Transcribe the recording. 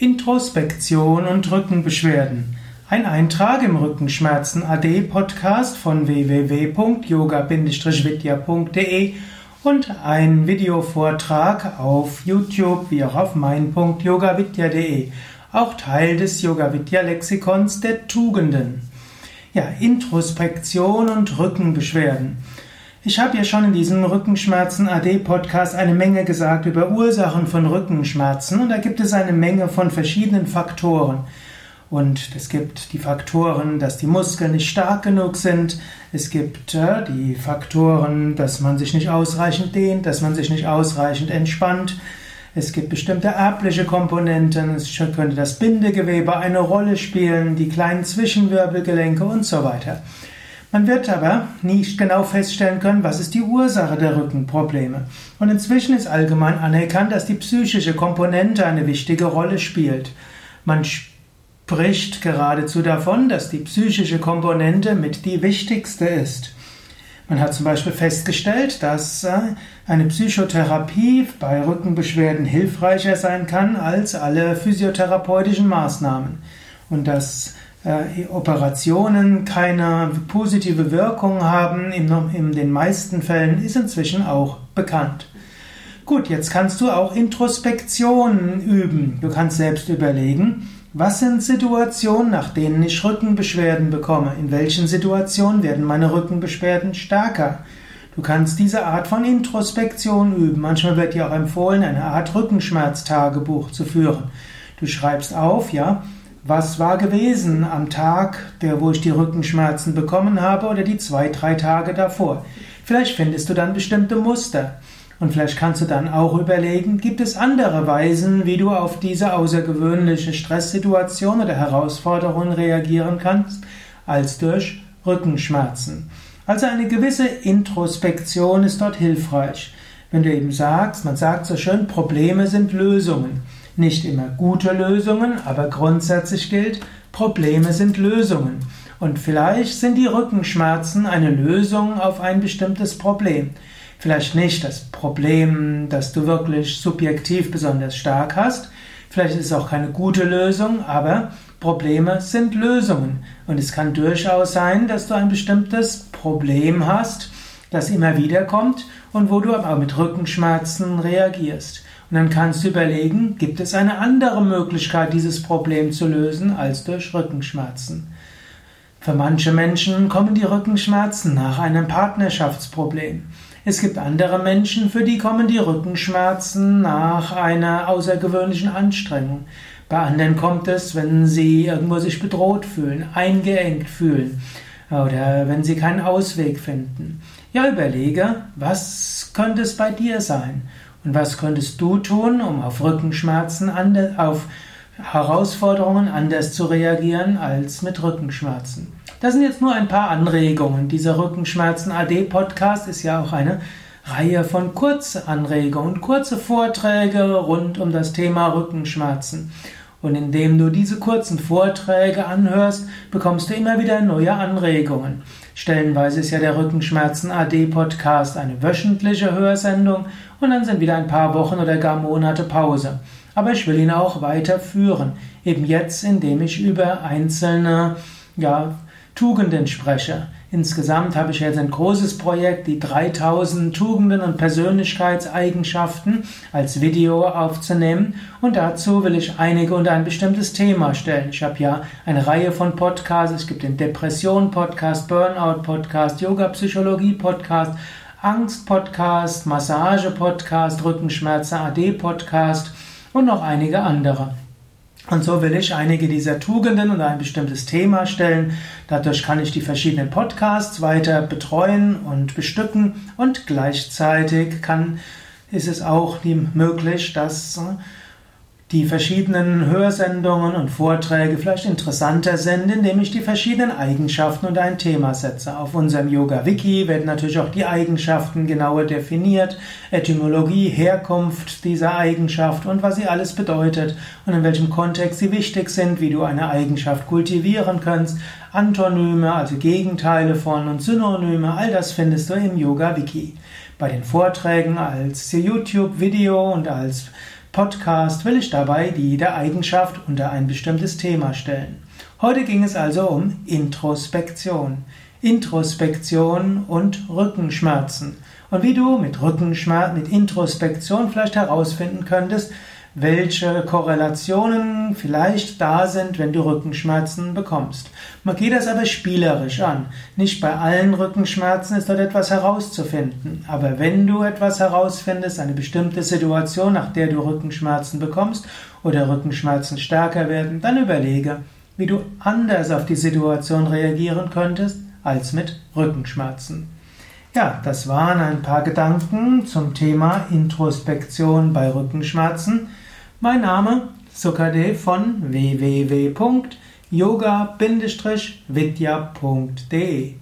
Introspektion und Rückenbeschwerden. Ein Eintrag im Rückenschmerzen AD Podcast von www.yoga-vidya.de und ein Videovortrag auf YouTube wie auch auf mein.yogavidya.de, auch Teil des Yoga Vidya Lexikons der Tugenden. Ja, Introspektion und Rückenbeschwerden. Ich habe ja schon in diesem Rückenschmerzen AD Podcast eine Menge gesagt über Ursachen von Rückenschmerzen und da gibt es eine Menge von verschiedenen Faktoren. Und es gibt die Faktoren, dass die Muskeln nicht stark genug sind. Es gibt äh, die Faktoren, dass man sich nicht ausreichend dehnt, dass man sich nicht ausreichend entspannt. Es gibt bestimmte erbliche Komponenten. Es könnte das Bindegewebe eine Rolle spielen, die kleinen Zwischenwirbelgelenke und so weiter. Man wird aber nicht genau feststellen können, was ist die Ursache der Rückenprobleme. Und inzwischen ist allgemein anerkannt, dass die psychische Komponente eine wichtige Rolle spielt. Man spricht geradezu davon, dass die psychische Komponente mit die wichtigste ist. Man hat zum Beispiel festgestellt, dass äh, eine Psychotherapie bei Rückenbeschwerden hilfreicher sein kann als alle physiotherapeutischen Maßnahmen. Und dass Operationen keine positive Wirkung haben, in, in den meisten Fällen ist inzwischen auch bekannt. Gut, jetzt kannst du auch Introspektionen üben. Du kannst selbst überlegen, was sind Situationen, nach denen ich Rückenbeschwerden bekomme? In welchen Situationen werden meine Rückenbeschwerden stärker? Du kannst diese Art von Introspektion üben. Manchmal wird dir auch empfohlen, eine Art Rückenschmerztagebuch zu führen. Du schreibst auf, ja, was war gewesen am Tag, der, wo ich die Rückenschmerzen bekommen habe oder die zwei, drei Tage davor. Vielleicht findest du dann bestimmte Muster. Und vielleicht kannst du dann auch überlegen, gibt es andere Weisen, wie du auf diese außergewöhnliche Stresssituation oder Herausforderung reagieren kannst, als durch Rückenschmerzen. Also eine gewisse Introspektion ist dort hilfreich. Wenn du eben sagst, man sagt so schön, Probleme sind Lösungen. Nicht immer gute Lösungen, aber grundsätzlich gilt, Probleme sind Lösungen. Und vielleicht sind die Rückenschmerzen eine Lösung auf ein bestimmtes Problem. Vielleicht nicht das Problem, das du wirklich subjektiv besonders stark hast. Vielleicht ist es auch keine gute Lösung, aber Probleme sind Lösungen. Und es kann durchaus sein, dass du ein bestimmtes Problem hast, das immer wieder kommt und wo du aber mit Rückenschmerzen reagierst. Und dann kannst du überlegen, gibt es eine andere Möglichkeit, dieses Problem zu lösen, als durch Rückenschmerzen. Für manche Menschen kommen die Rückenschmerzen nach einem Partnerschaftsproblem. Es gibt andere Menschen, für die kommen die Rückenschmerzen nach einer außergewöhnlichen Anstrengung. Bei anderen kommt es, wenn sie irgendwo sich bedroht fühlen, eingeengt fühlen oder wenn sie keinen Ausweg finden. Ja, überlege, was könnte es bei dir sein? Und was könntest du tun, um auf Rückenschmerzen, auf Herausforderungen anders zu reagieren als mit Rückenschmerzen? Das sind jetzt nur ein paar Anregungen. Dieser Rückenschmerzen AD Podcast ist ja auch eine Reihe von Kurzanregungen, kurze Vorträge rund um das Thema Rückenschmerzen. Und indem du diese kurzen Vorträge anhörst, bekommst du immer wieder neue Anregungen. Stellenweise ist ja der Rückenschmerzen AD Podcast eine wöchentliche Hörsendung und dann sind wieder ein paar Wochen oder gar Monate Pause. Aber ich will ihn auch weiterführen. Eben jetzt, indem ich über einzelne, ja, Tugenden spreche. Insgesamt habe ich jetzt ein großes Projekt, die 3000 Tugenden und Persönlichkeitseigenschaften als Video aufzunehmen und dazu will ich einige unter ein bestimmtes Thema stellen. Ich habe ja eine Reihe von Podcasts, es gibt den Depression-Podcast, Burnout-Podcast, Yoga-Psychologie-Podcast, Angst-Podcast, Massage-Podcast, Rückenschmerzen AD-Podcast und noch einige andere. Und so will ich einige dieser Tugenden und ein bestimmtes Thema stellen. Dadurch kann ich die verschiedenen Podcasts weiter betreuen und bestücken und gleichzeitig kann, ist es auch möglich, dass die verschiedenen Hörsendungen und Vorträge vielleicht interessanter sind, indem ich die verschiedenen Eigenschaften und ein Thema setze. Auf unserem Yoga Wiki werden natürlich auch die Eigenschaften genauer definiert, Etymologie, Herkunft dieser Eigenschaft und was sie alles bedeutet und in welchem Kontext sie wichtig sind, wie du eine Eigenschaft kultivieren kannst, Antonyme, also Gegenteile von und Synonyme, all das findest du im Yoga Wiki. Bei den Vorträgen als YouTube-Video und als Podcast will ich dabei jede Eigenschaft unter ein bestimmtes Thema stellen. Heute ging es also um Introspektion. Introspektion und Rückenschmerzen. Und wie du mit Rückenschmerzen, mit Introspektion vielleicht herausfinden könntest, welche Korrelationen vielleicht da sind, wenn du Rückenschmerzen bekommst. Man geht das aber spielerisch an. Nicht bei allen Rückenschmerzen ist dort etwas herauszufinden. Aber wenn du etwas herausfindest, eine bestimmte Situation, nach der du Rückenschmerzen bekommst oder Rückenschmerzen stärker werden, dann überlege, wie du anders auf die Situation reagieren könntest als mit Rückenschmerzen. Ja, das waren ein paar Gedanken zum Thema Introspektion bei Rückenschmerzen. Mein Name Sukadev von www.yoga-vidya.de